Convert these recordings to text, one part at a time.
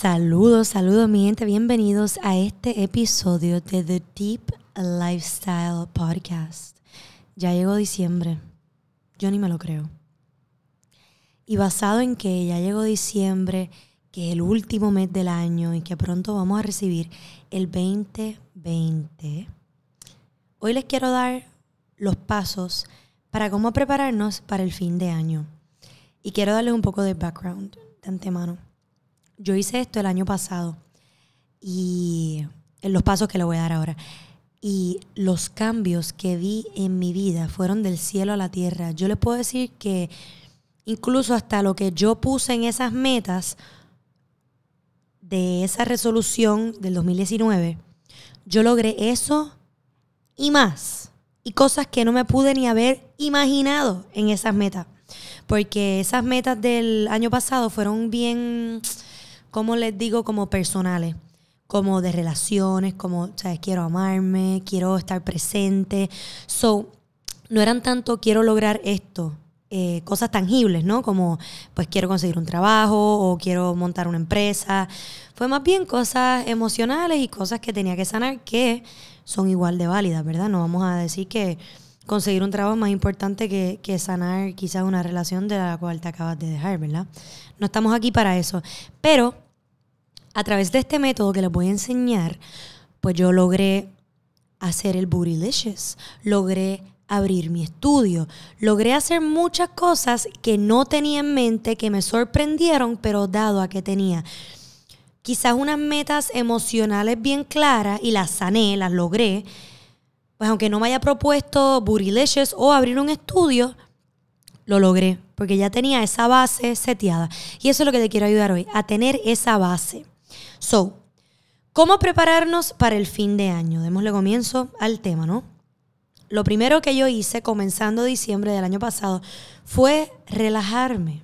Saludos, saludos mi gente, bienvenidos a este episodio de The Deep Lifestyle Podcast. Ya llegó diciembre, yo ni me lo creo. Y basado en que ya llegó diciembre, que es el último mes del año y que pronto vamos a recibir el 2020, hoy les quiero dar los pasos para cómo prepararnos para el fin de año. Y quiero darles un poco de background de antemano. Yo hice esto el año pasado y en los pasos que le voy a dar ahora. Y los cambios que vi en mi vida fueron del cielo a la tierra. Yo les puedo decir que incluso hasta lo que yo puse en esas metas de esa resolución del 2019, yo logré eso y más. Y cosas que no me pude ni haber imaginado en esas metas. Porque esas metas del año pasado fueron bien como les digo, como personales, como de relaciones, como. Quiero amarme, quiero estar presente. So, no eran tanto quiero lograr esto, eh, cosas tangibles, ¿no? Como, pues quiero conseguir un trabajo o quiero montar una empresa. Fue más bien cosas emocionales y cosas que tenía que sanar que son igual de válidas, ¿verdad? No vamos a decir que conseguir un trabajo más importante que, que sanar quizás una relación de la cual te acabas de dejar, ¿verdad? No estamos aquí para eso. Pero a través de este método que les voy a enseñar, pues yo logré hacer el Bootylicious, logré abrir mi estudio, logré hacer muchas cosas que no tenía en mente, que me sorprendieron, pero dado a que tenía quizás unas metas emocionales bien claras y las sané, las logré, pues aunque no me haya propuesto Bootylicious o abrir un estudio, lo logré, porque ya tenía esa base seteada. Y eso es lo que te quiero ayudar hoy, a tener esa base. So, ¿cómo prepararnos para el fin de año? Démosle comienzo al tema, ¿no? Lo primero que yo hice comenzando diciembre del año pasado fue relajarme,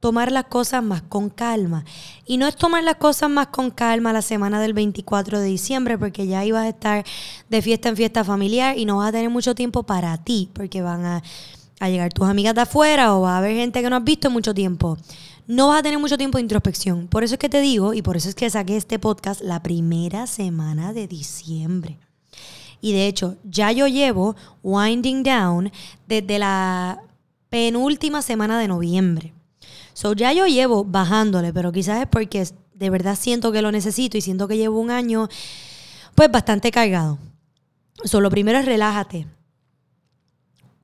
tomar las cosas más con calma. Y no es tomar las cosas más con calma la semana del 24 de diciembre, porque ya ibas a estar de fiesta en fiesta familiar y no vas a tener mucho tiempo para ti, porque van a a llegar tus amigas de afuera o va a haber gente que no has visto en mucho tiempo. No vas a tener mucho tiempo de introspección. Por eso es que te digo, y por eso es que saqué este podcast la primera semana de diciembre. Y de hecho, ya yo llevo winding down desde la penúltima semana de noviembre. So ya yo llevo bajándole, pero quizás es porque de verdad siento que lo necesito y siento que llevo un año pues bastante cargado. So lo primero es relájate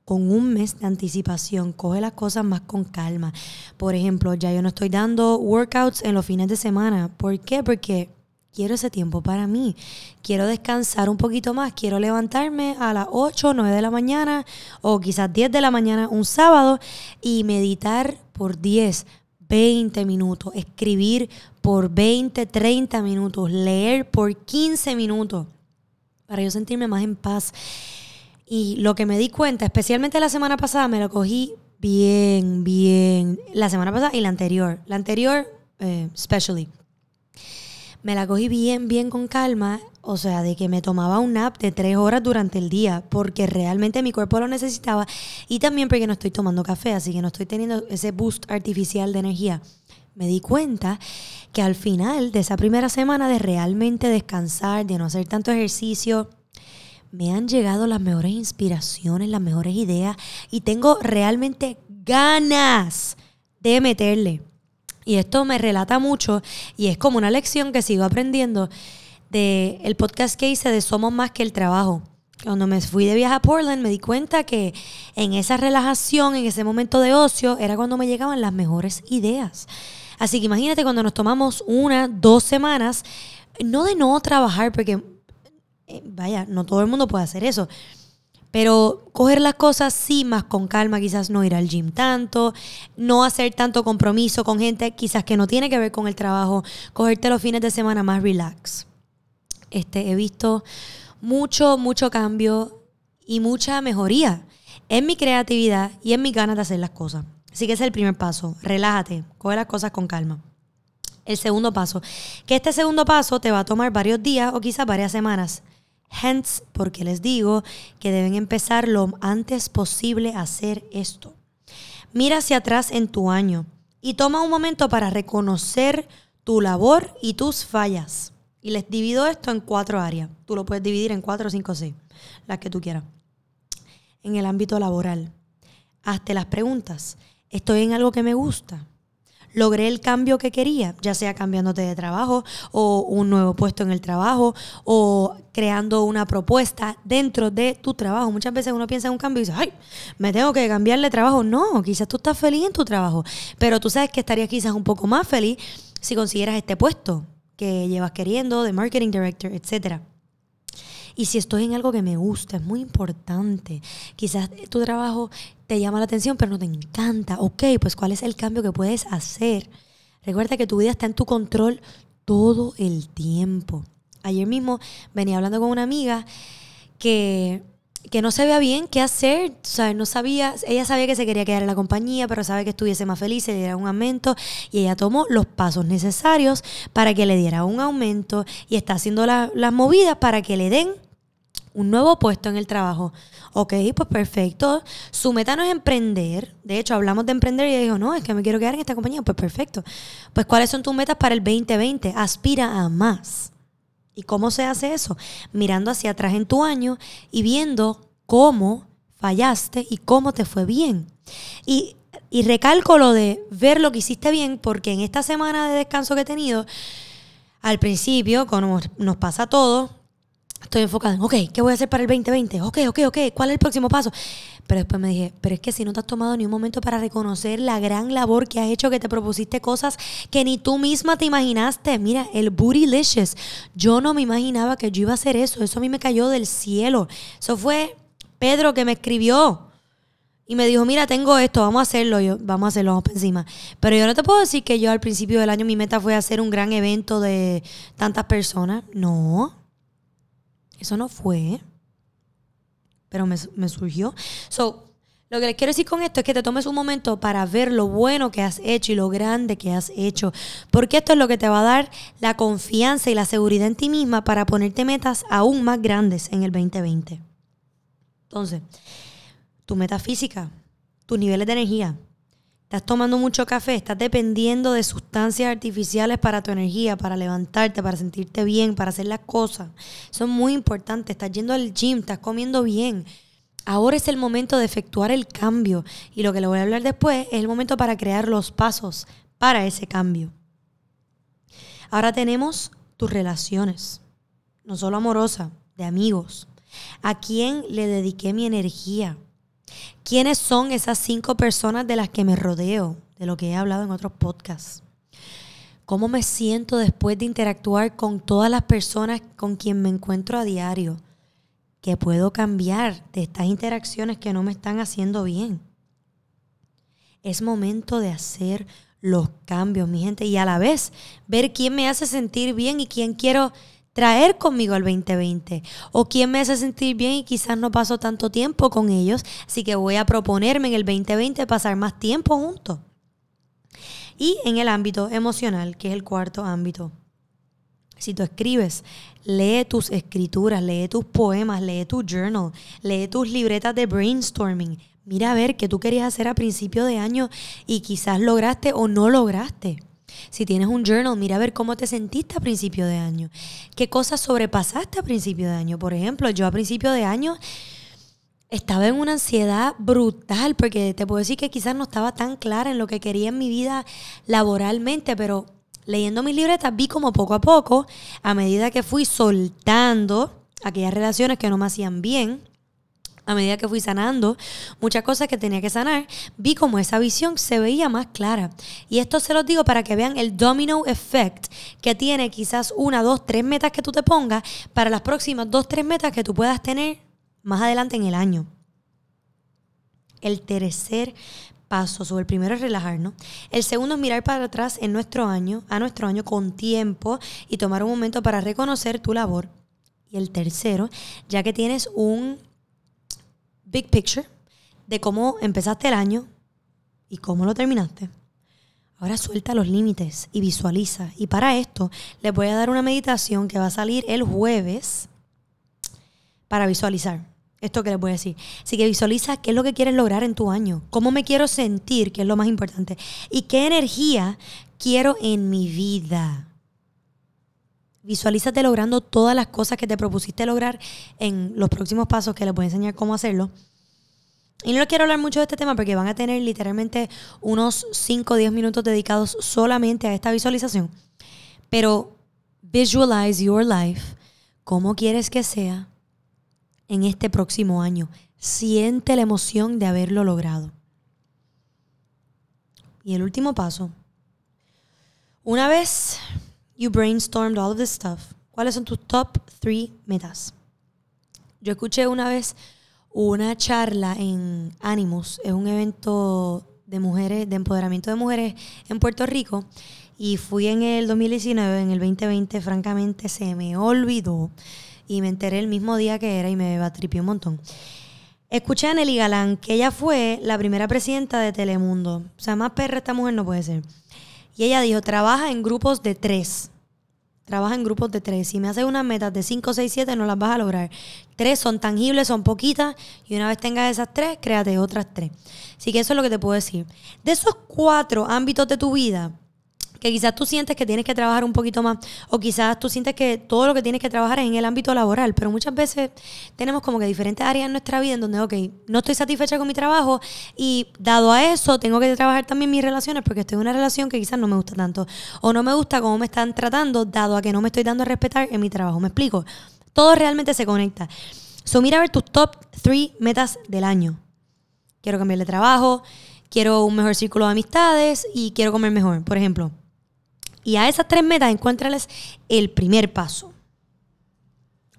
con un mes de anticipación. Coge las cosas más con calma. Por ejemplo, ya yo no estoy dando workouts en los fines de semana. ¿Por qué? Porque quiero ese tiempo para mí. Quiero descansar un poquito más. Quiero levantarme a las 8 o 9 de la mañana o quizás 10 de la mañana un sábado y meditar por 10, 20 minutos. Escribir por 20, 30 minutos. Leer por 15 minutos. Para yo sentirme más en paz. Y lo que me di cuenta, especialmente la semana pasada, me lo cogí bien, bien. La semana pasada y la anterior. La anterior, eh, especially. Me la cogí bien, bien con calma. O sea, de que me tomaba un nap de tres horas durante el día, porque realmente mi cuerpo lo necesitaba. Y también porque no estoy tomando café, así que no estoy teniendo ese boost artificial de energía. Me di cuenta que al final de esa primera semana de realmente descansar, de no hacer tanto ejercicio, me han llegado las mejores inspiraciones, las mejores ideas y tengo realmente ganas de meterle. Y esto me relata mucho y es como una lección que sigo aprendiendo del el podcast que hice de Somos más que el trabajo. Cuando me fui de viaje a Portland me di cuenta que en esa relajación, en ese momento de ocio, era cuando me llegaban las mejores ideas. Así que imagínate cuando nos tomamos una, dos semanas, no de no trabajar, porque eh, vaya, no todo el mundo puede hacer eso. Pero coger las cosas sí más con calma, quizás no ir al gym tanto, no hacer tanto compromiso con gente quizás que no tiene que ver con el trabajo, cogerte los fines de semana más relax. Este, he visto mucho, mucho cambio y mucha mejoría en mi creatividad y en mi ganas de hacer las cosas. Así que ese es el primer paso. Relájate, coge las cosas con calma. El segundo paso, que este segundo paso te va a tomar varios días o quizás varias semanas. Hence, porque les digo que deben empezar lo antes posible a hacer esto. Mira hacia atrás en tu año y toma un momento para reconocer tu labor y tus fallas. Y les divido esto en cuatro áreas. Tú lo puedes dividir en cuatro, cinco, seis, las que tú quieras. En el ámbito laboral, hazte las preguntas. ¿Estoy en algo que me gusta? Logré el cambio que quería, ya sea cambiándote de trabajo o un nuevo puesto en el trabajo o creando una propuesta dentro de tu trabajo. Muchas veces uno piensa en un cambio y dice, ay, me tengo que cambiar de trabajo. No, quizás tú estás feliz en tu trabajo, pero tú sabes que estarías quizás un poco más feliz si consiguieras este puesto que llevas queriendo de marketing director, etcétera. Y si estoy en algo que me gusta, es muy importante. Quizás tu trabajo te llama la atención, pero no te encanta. Ok, pues ¿cuál es el cambio que puedes hacer? Recuerda que tu vida está en tu control todo el tiempo. Ayer mismo venía hablando con una amiga que, que no sabía bien qué hacer, ¿sabes? No sabía, ella sabía que se quería quedar en la compañía, pero sabe que estuviese más feliz, se diera un aumento y ella tomó los pasos necesarios para que le diera un aumento y está haciendo las movidas para que le den un nuevo puesto en el trabajo. Ok, pues perfecto. Su meta no es emprender. De hecho, hablamos de emprender y ella dijo, no, es que me quiero quedar en esta compañía. Pues perfecto. Pues ¿cuáles son tus metas para el 2020? Aspira a más. ¿Y cómo se hace eso? Mirando hacia atrás en tu año y viendo cómo fallaste y cómo te fue bien. Y, y recalco lo de ver lo que hiciste bien, porque en esta semana de descanso que he tenido, al principio, como nos pasa a todos, estoy enfocada en, ok, ¿qué voy a hacer para el 2020? Ok, ok, ok, ¿cuál es el próximo paso? Pero después me dije, pero es que si no te has tomado ni un momento para reconocer la gran labor que has hecho, que te propusiste cosas que ni tú misma te imaginaste. Mira, el Bootylicious. Yo no me imaginaba que yo iba a hacer eso. Eso a mí me cayó del cielo. Eso fue Pedro que me escribió. Y me dijo, mira, tengo esto, vamos a hacerlo. Yo, vamos a hacerlo, vamos para encima. Pero yo no te puedo decir que yo al principio del año mi meta fue hacer un gran evento de tantas personas. No. Eso no fue. Pero me, surgió. So, lo que les quiero decir con esto es que te tomes un momento para ver lo bueno que has hecho y lo grande que has hecho. Porque esto es lo que te va a dar la confianza y la seguridad en ti misma para ponerte metas aún más grandes en el 2020. Entonces, tu meta física, tus niveles de energía, Estás tomando mucho café, estás dependiendo de sustancias artificiales para tu energía, para levantarte, para sentirte bien, para hacer las cosas. Son muy importantes. Estás yendo al gym, estás comiendo bien. Ahora es el momento de efectuar el cambio. Y lo que le voy a hablar después es el momento para crear los pasos para ese cambio. Ahora tenemos tus relaciones, no solo amorosa, de amigos. ¿A quién le dediqué mi energía? ¿Quiénes son esas cinco personas de las que me rodeo? De lo que he hablado en otros podcasts. ¿Cómo me siento después de interactuar con todas las personas con quien me encuentro a diario? ¿Qué puedo cambiar de estas interacciones que no me están haciendo bien? Es momento de hacer los cambios, mi gente, y a la vez ver quién me hace sentir bien y quién quiero traer conmigo al 2020 o quién me hace sentir bien y quizás no paso tanto tiempo con ellos, así que voy a proponerme en el 2020 pasar más tiempo juntos. Y en el ámbito emocional, que es el cuarto ámbito. Si tú escribes, lee tus escrituras, lee tus poemas, lee tu journal, lee tus libretas de brainstorming. Mira a ver qué tú querías hacer a principio de año y quizás lograste o no lograste. Si tienes un journal, mira a ver cómo te sentiste a principio de año. ¿Qué cosas sobrepasaste a principio de año? Por ejemplo, yo a principio de año estaba en una ansiedad brutal porque te puedo decir que quizás no estaba tan clara en lo que quería en mi vida laboralmente, pero leyendo mis libretas vi como poco a poco, a medida que fui soltando aquellas relaciones que no me hacían bien, a medida que fui sanando muchas cosas que tenía que sanar, vi como esa visión se veía más clara. Y esto se los digo para que vean el domino effect que tiene quizás una, dos, tres metas que tú te pongas para las próximas dos, tres metas que tú puedas tener más adelante en el año. El tercer paso, sobre el primero es relajarnos. El segundo es mirar para atrás en nuestro año, a nuestro año con tiempo y tomar un momento para reconocer tu labor. Y el tercero, ya que tienes un big picture de cómo empezaste el año y cómo lo terminaste. Ahora suelta los límites y visualiza. Y para esto les voy a dar una meditación que va a salir el jueves para visualizar. Esto que les voy a decir. Así que visualiza qué es lo que quieres lograr en tu año. Cómo me quiero sentir, que es lo más importante. Y qué energía quiero en mi vida. Visualízate logrando todas las cosas que te propusiste lograr en los próximos pasos que les voy a enseñar cómo hacerlo. Y no quiero hablar mucho de este tema porque van a tener literalmente unos 5 o 10 minutos dedicados solamente a esta visualización. Pero visualize your life, cómo quieres que sea en este próximo año. Siente la emoción de haberlo logrado. Y el último paso. Una vez you brainstormed all of this stuff, ¿cuáles son tus top three metas? Yo escuché una vez una charla en Animus, es un evento de mujeres, de empoderamiento de mujeres en Puerto Rico, y fui en el 2019, en el 2020, francamente se me olvidó y me enteré el mismo día que era y me batripió un montón. Escuché a Nelly Galán, que ella fue la primera presidenta de Telemundo. O sea, más perra esta mujer no puede ser. Y ella dijo, trabaja en grupos de tres. Trabaja en grupos de tres. Si me haces unas metas de cinco, seis, siete, no las vas a lograr. Tres son tangibles, son poquitas. Y una vez tengas esas tres, créate otras tres. Así que eso es lo que te puedo decir. De esos cuatro ámbitos de tu vida, que quizás tú sientes que tienes que trabajar un poquito más, o quizás tú sientes que todo lo que tienes que trabajar es en el ámbito laboral, pero muchas veces tenemos como que diferentes áreas en nuestra vida en donde, ok, no estoy satisfecha con mi trabajo y dado a eso tengo que trabajar también mis relaciones porque estoy en una relación que quizás no me gusta tanto, o no me gusta cómo me están tratando, dado a que no me estoy dando a respetar en mi trabajo. ¿Me explico? Todo realmente se conecta. So, mira a ver tus top 3 metas del año. Quiero cambiar de trabajo, quiero un mejor círculo de amistades y quiero comer mejor, por ejemplo. Y a esas tres metas encuéntrales el primer paso.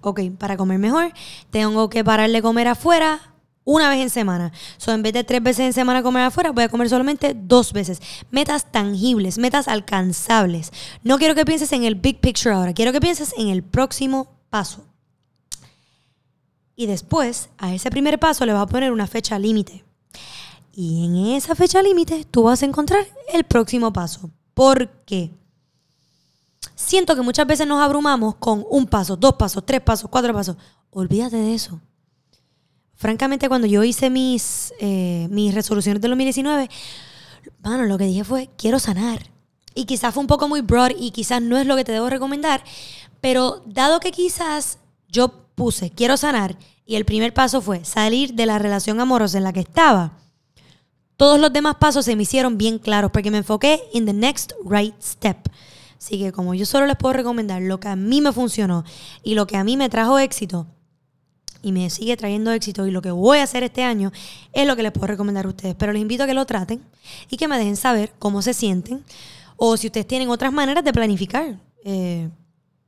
Ok, para comer mejor, tengo que pararle comer afuera una vez en semana. So, en vez de tres veces en semana comer afuera, voy a comer solamente dos veces. Metas tangibles, metas alcanzables. No quiero que pienses en el big picture ahora, quiero que pienses en el próximo paso. Y después, a ese primer paso le vas a poner una fecha límite. Y en esa fecha límite tú vas a encontrar el próximo paso. ¿Por qué? Siento que muchas veces nos abrumamos con un paso, dos pasos, tres pasos, cuatro pasos. Olvídate de eso. Francamente, cuando yo hice mis, eh, mis resoluciones del 2019, bueno, lo que dije fue, quiero sanar. Y quizás fue un poco muy broad y quizás no es lo que te debo recomendar, pero dado que quizás yo puse, quiero sanar, y el primer paso fue salir de la relación amorosa en la que estaba, todos los demás pasos se me hicieron bien claros porque me enfoqué en the next right step. Así que como yo solo les puedo recomendar lo que a mí me funcionó y lo que a mí me trajo éxito y me sigue trayendo éxito y lo que voy a hacer este año es lo que les puedo recomendar a ustedes. Pero les invito a que lo traten y que me dejen saber cómo se sienten o si ustedes tienen otras maneras de planificar. Eh,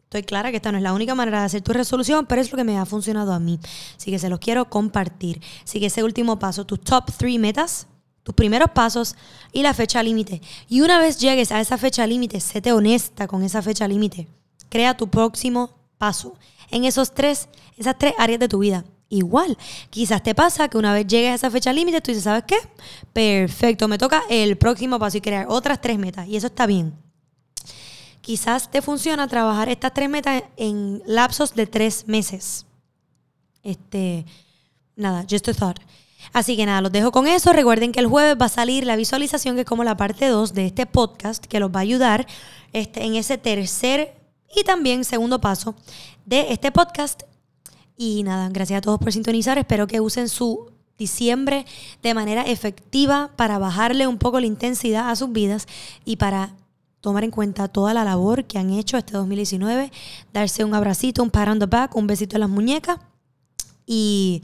estoy clara que esta no es la única manera de hacer tu resolución, pero es lo que me ha funcionado a mí. Así que se los quiero compartir. Así que ese último paso, tus top three metas, tus primeros pasos y la fecha límite. Y una vez llegues a esa fecha límite, séte honesta con esa fecha límite. Crea tu próximo paso en esos tres, esas tres áreas de tu vida. Igual, quizás te pasa que una vez llegues a esa fecha límite, tú dices, ¿sabes qué? Perfecto, me toca el próximo paso y crear otras tres metas. Y eso está bien. Quizás te funciona trabajar estas tres metas en lapsos de tres meses. Este, nada, just a thought. Así que nada, los dejo con eso. Recuerden que el jueves va a salir la visualización, que es como la parte 2 de este podcast, que los va a ayudar este, en ese tercer y también segundo paso de este podcast. Y nada, gracias a todos por sintonizar. Espero que usen su diciembre de manera efectiva para bajarle un poco la intensidad a sus vidas y para tomar en cuenta toda la labor que han hecho este 2019, darse un abracito, un pat on the back, un besito en las muñecas y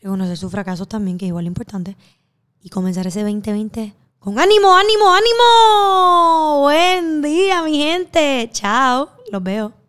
reconocer sus fracasos también, que es igual importante, y comenzar ese 2020 con ánimo, ánimo, ánimo. Buen día, mi gente. Chao, los veo.